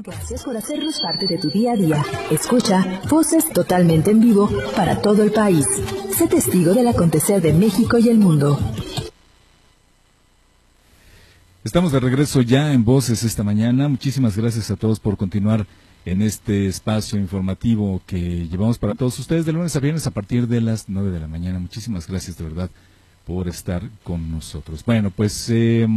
Gracias por hacernos parte de tu día a día. Escucha Voces totalmente en vivo para todo el país. Sé testigo del acontecer de México y el mundo. Estamos de regreso ya en Voces esta mañana. Muchísimas gracias a todos por continuar en este espacio informativo que llevamos para todos ustedes de lunes a viernes a partir de las 9 de la mañana. Muchísimas gracias de verdad por estar con nosotros. Bueno, pues... Eh,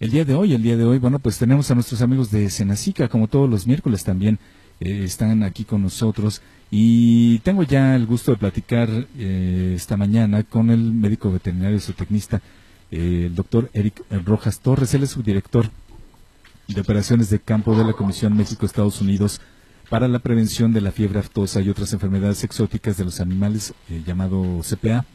el día de hoy, el día de hoy, bueno, pues tenemos a nuestros amigos de Senacica, como todos los miércoles también eh, están aquí con nosotros. Y tengo ya el gusto de platicar eh, esta mañana con el médico veterinario zootecnista, eh, el doctor Eric Rojas Torres. Él es subdirector de operaciones de campo de la Comisión México-Estados Unidos para la prevención de la fiebre aftosa y otras enfermedades exóticas de los animales, llamado CPA,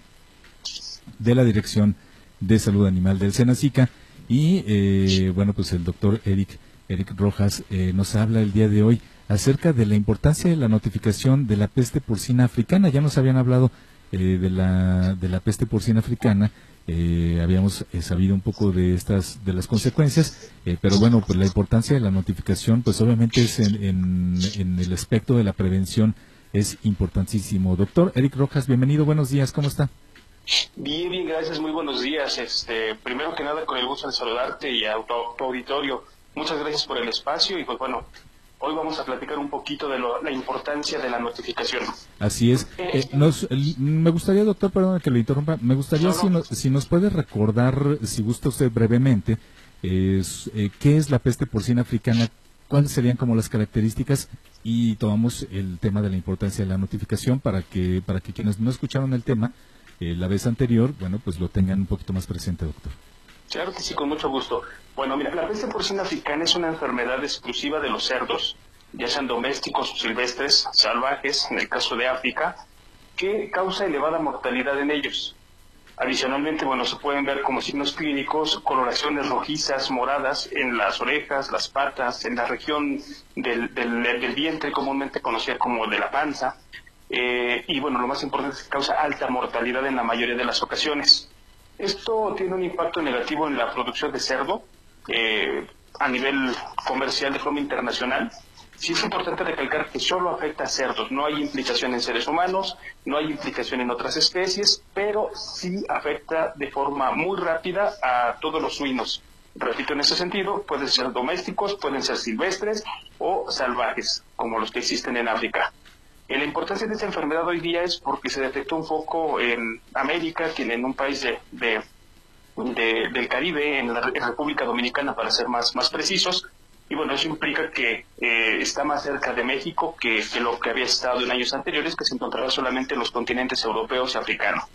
de la Dirección de Salud Animal del Senacica. Y eh, bueno, pues el doctor Eric, Eric Rojas eh, nos habla el día de hoy acerca de la importancia de la notificación de la peste porcina africana. Ya nos habían hablado eh, de, la, de la peste porcina africana. habíamos sabido un poco de estas de las consecuencias pero bueno pues la importancia de la notificación pues obviamente es en, en el aspecto de la prevención es importantísimo doctor Eric Rojas bienvenido buenos días cómo está Bien, bien, gracias, muy buenos días. Este, primero que nada, con el gusto de saludarte y a tu, auditorio. Muchas gracias por el espacio y pues bueno, hoy vamos a platicar un poquito de la importancia de la notificación. Así es. Eh, eh, me gustaría, doctor, perdón que le interrumpa, me gustaría si, nos, si nos puede recordar, si gusta usted brevemente, es, eh, qué es la peste porcina africana, cuáles serían como las características y tomamos el tema de la importancia de la notificación para que, para que quienes no escucharon el tema, la vez anterior, bueno, pues lo tengan un poquito más presente, doctor. Claro sí, con mucho gusto. Bueno, mira, la peste porcina africana es una enfermedad exclusiva de los cerdos, ya sean domésticos o silvestres, salvajes, en el caso de África, que causa elevada mortalidad en ellos. Adicionalmente, bueno, se pueden ver como signos clínicos coloraciones rojizas, moradas en las orejas, las patas, en la región del, del vientre, comúnmente conocida como de la panza, eh, y bueno, lo más importante es que causa alta mortalidad en la mayoría de las ocasiones. Esto tiene un impacto negativo en la producción de cerdo eh, a nivel comercial de forma internacional. Sí es importante recalcar que solo afecta a cerdos, no hay implicación en seres humanos, no hay implicación en otras especies, pero sí afecta de forma muy rápida a todos los suinos. Repito, en ese sentido, pueden ser domésticos, pueden ser silvestres o salvajes, como los que existen en África. Eh, la importancia de esta enfermedad hoy día es porque se detectó un foco en América, en un país de, del Caribe, en la República Dominicana para ser más, más precisos, y bueno, eso implica que eh, está más cerca de México que, lo que había estado en años anteriores, que se encontraba solamente en los continentes europeos y africanos.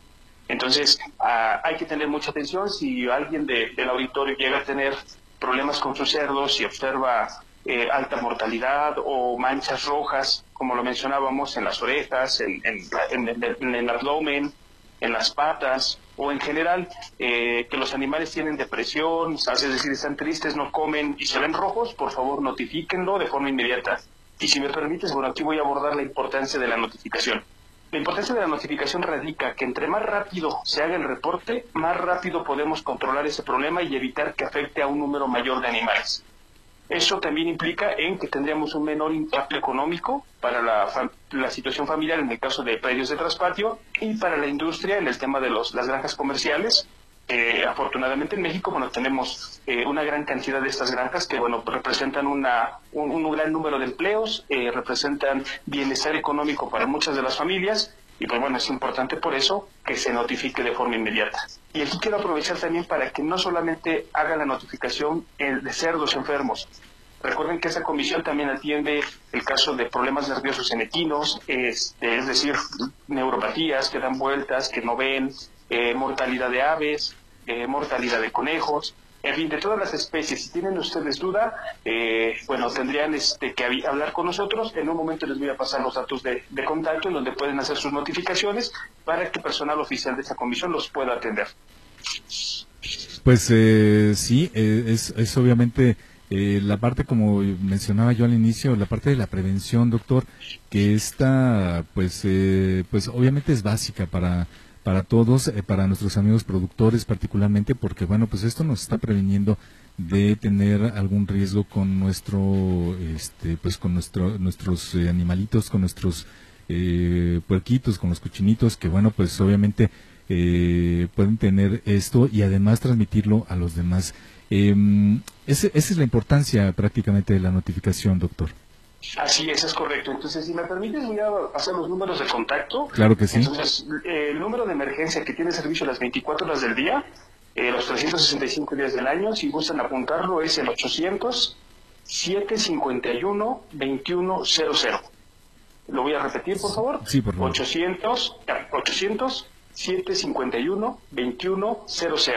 Entonces, ah, hay que tener mucha atención. Si alguien del auditorio llega a tener problemas con sus cerdos y observa eh, alta mortalidad o manchas rojas, como lo mencionábamos, en las orejas, en, el abdomen, en las patas o en general eh, que los animales tienen depresión, es decir, están tristes, no comen y se ven rojos, por favor notifíquenlo de forma inmediata. Y si me permites, bueno, aquí voy a abordar la importancia de la notificación. La importancia de la notificación radica que entre más rápido se haga el reporte, más rápido podemos controlar ese problema y evitar que afecte a un número mayor de animales. Eso también implica en que tendríamos un menor impacto económico para la, situación familiar en el caso de predios de traspatio y para la industria en el tema de los, las granjas comerciales. Eh, afortunadamente en México bueno tenemos eh, una gran cantidad de estas granjas que bueno representan una, un, gran número de empleos, eh, representan bienestar económico para muchas de las familias y pues bueno, es importante por eso que se notifique de forma inmediata. Y aquí quiero aprovechar también para que no solamente haga la notificación de cerdos enfermos. Recuerden que esa comisión también atiende el caso de problemas nerviosos en equinos, este, es decir, neuropatías que dan vueltas, que no ven, eh, mortalidad de aves, eh, mortalidad de conejos, en fin, de todas las especies, si tienen ustedes duda, eh, bueno, tendrían este, que hablar con nosotros. En un momento les voy a pasar los datos de, contacto en donde pueden hacer sus notificaciones para que personal oficial de esa comisión los pueda atender. Pues eh, sí, eh, es, es obviamente la parte, como mencionaba yo al inicio, la parte de la prevención, doctor, que esta, pues, pues obviamente es básica para para todos, eh, para nuestros amigos productores particularmente, porque bueno, pues esto nos está previniendo de tener algún riesgo con nuestro, este, pues con nuestro, nuestros eh, animalitos, con nuestros eh, puerquitos, con los cochinitos, que bueno, pues obviamente eh, pueden tener esto y además transmitirlo a los demás. Eh, esa es la importancia prácticamente de la notificación, doctor. Así es, es correcto. Entonces, si me permites, voy a hacer los números de contacto. Claro que sí. Entonces, eh, el número de emergencia que tiene servicio las 24 horas del día, eh, los 365 días del año, si gustan apuntarlo, es el 800 751 2100. Lo voy a repetir, por favor. Sí, por favor. 800, 800 751 2100.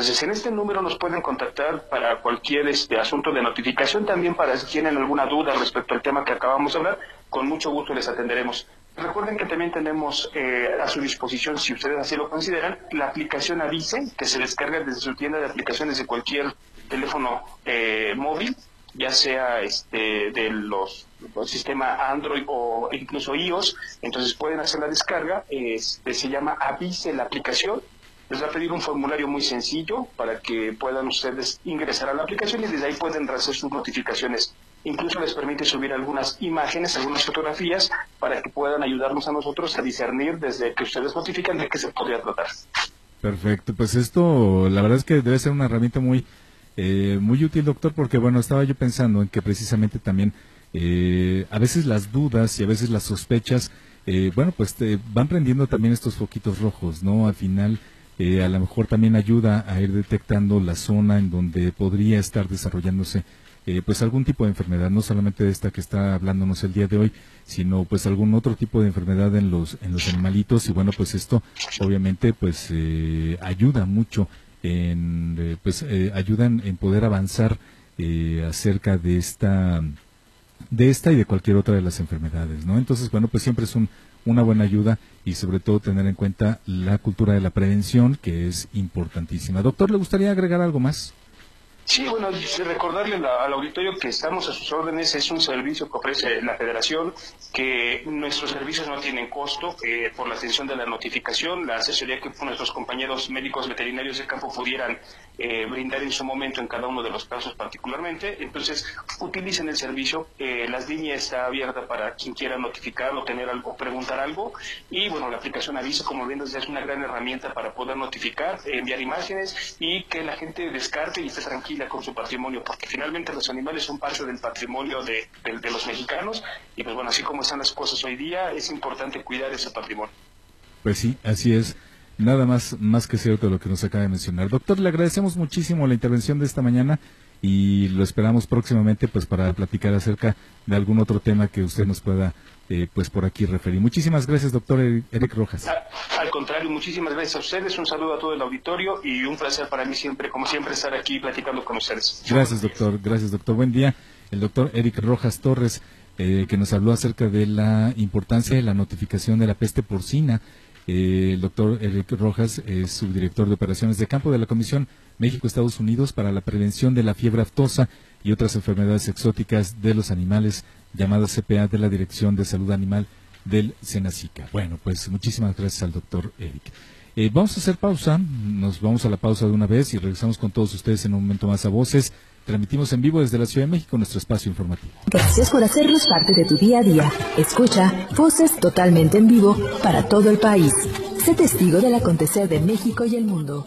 Entonces, en este número nos pueden contactar para cualquier este asunto de notificación, también para si tienen alguna duda respecto al tema que acabamos de hablar, con mucho gusto les atenderemos. Recuerden que también tenemos eh, a su disposición, si ustedes así lo consideran, la aplicación Avise, que se descarga desde su tienda de aplicaciones de cualquier teléfono eh, móvil, ya sea este de los, sistema Android o incluso iOS, entonces pueden hacer la descarga, este, se llama Avise la aplicación, les va a pedir un formulario muy sencillo para que puedan ustedes ingresar a la aplicación y desde ahí pueden hacer sus notificaciones. Incluso les permite subir algunas imágenes, algunas fotografías para que puedan ayudarnos a nosotros a discernir desde que ustedes notifican de qué se podría tratar. Perfecto, pues esto la verdad es que debe ser una herramienta muy eh, muy útil, doctor, porque bueno, estaba yo pensando en que precisamente también eh, a veces las dudas y a veces las sospechas, eh, bueno, pues te van prendiendo también estos foquitos rojos, ¿no? Al final eh, a lo mejor también ayuda a ir detectando la zona en donde podría estar desarrollándose eh, pues algún tipo de enfermedad, no solamente esta que está hablándonos el día de hoy, sino pues algún otro tipo de enfermedad en los en los animalitos y bueno pues esto obviamente pues eh, ayuda mucho en pues ayudan en poder avanzar acerca de esta de esta y de cualquier otra de las enfermedades, ¿no? Entonces, bueno, pues siempre es un, una buena ayuda y sobre todo tener en cuenta la cultura de la prevención, que es importantísima. Doctor, ¿le gustaría agregar algo más? Sí, bueno, recordarle al auditorio que estamos a sus órdenes, es un servicio que ofrece la Federación, que nuestros servicios no tienen costo eh, por la atención de la notificación, la asesoría que nuestros compañeros médicos veterinarios de campo pudieran eh, brindar en su momento en cada uno de los casos particularmente. Entonces, utilicen el servicio, eh, las líneas está abierta para quien quiera notificar o tener algo, preguntar algo, y bueno, la aplicación Aviso, como bien es una gran herramienta para poder notificar, enviar imágenes y que la gente descarte y esté tranquila con su patrimonio, porque finalmente los animales son parte del patrimonio de, los mexicanos y pues bueno, así como están las cosas hoy día, es importante cuidar ese patrimonio. Pues sí, así es. Nada más, más que cierto lo que nos acaba de mencionar. Doctor, le agradecemos muchísimo la intervención de esta mañana y lo esperamos próximamente pues para platicar acerca de algún otro tema que usted nos pueda eh, pues por aquí referir. Muchísimas gracias, doctor Eric Rojas. Al contrario, muchísimas gracias a ustedes, un saludo a todo el auditorio y un placer para mí siempre, como siempre, estar aquí platicando con ustedes. Gracias, doctor. Gracias, doctor. Buen día. El doctor Eric Rojas Torres, eh, que nos habló acerca de la importancia de la notificación de la peste porcina eh, el doctor Eric Rojas es subdirector de operaciones de campo de la Comisión México-Estados Unidos para la prevención de la fiebre aftosa y otras enfermedades exóticas de los animales, llamada CPA de la Dirección de Salud Animal del Senacica. Bueno, pues muchísimas gracias al doctor Eric. Eh, vamos a hacer pausa, nos vamos a la pausa de una vez y regresamos con todos ustedes en un momento más a voces. Transmitimos en vivo desde la Ciudad de México nuestro espacio informativo. Gracias por hacernos parte de tu día a día. Escucha Voces totalmente en vivo para todo el país. Sé testigo del acontecer de México y el mundo.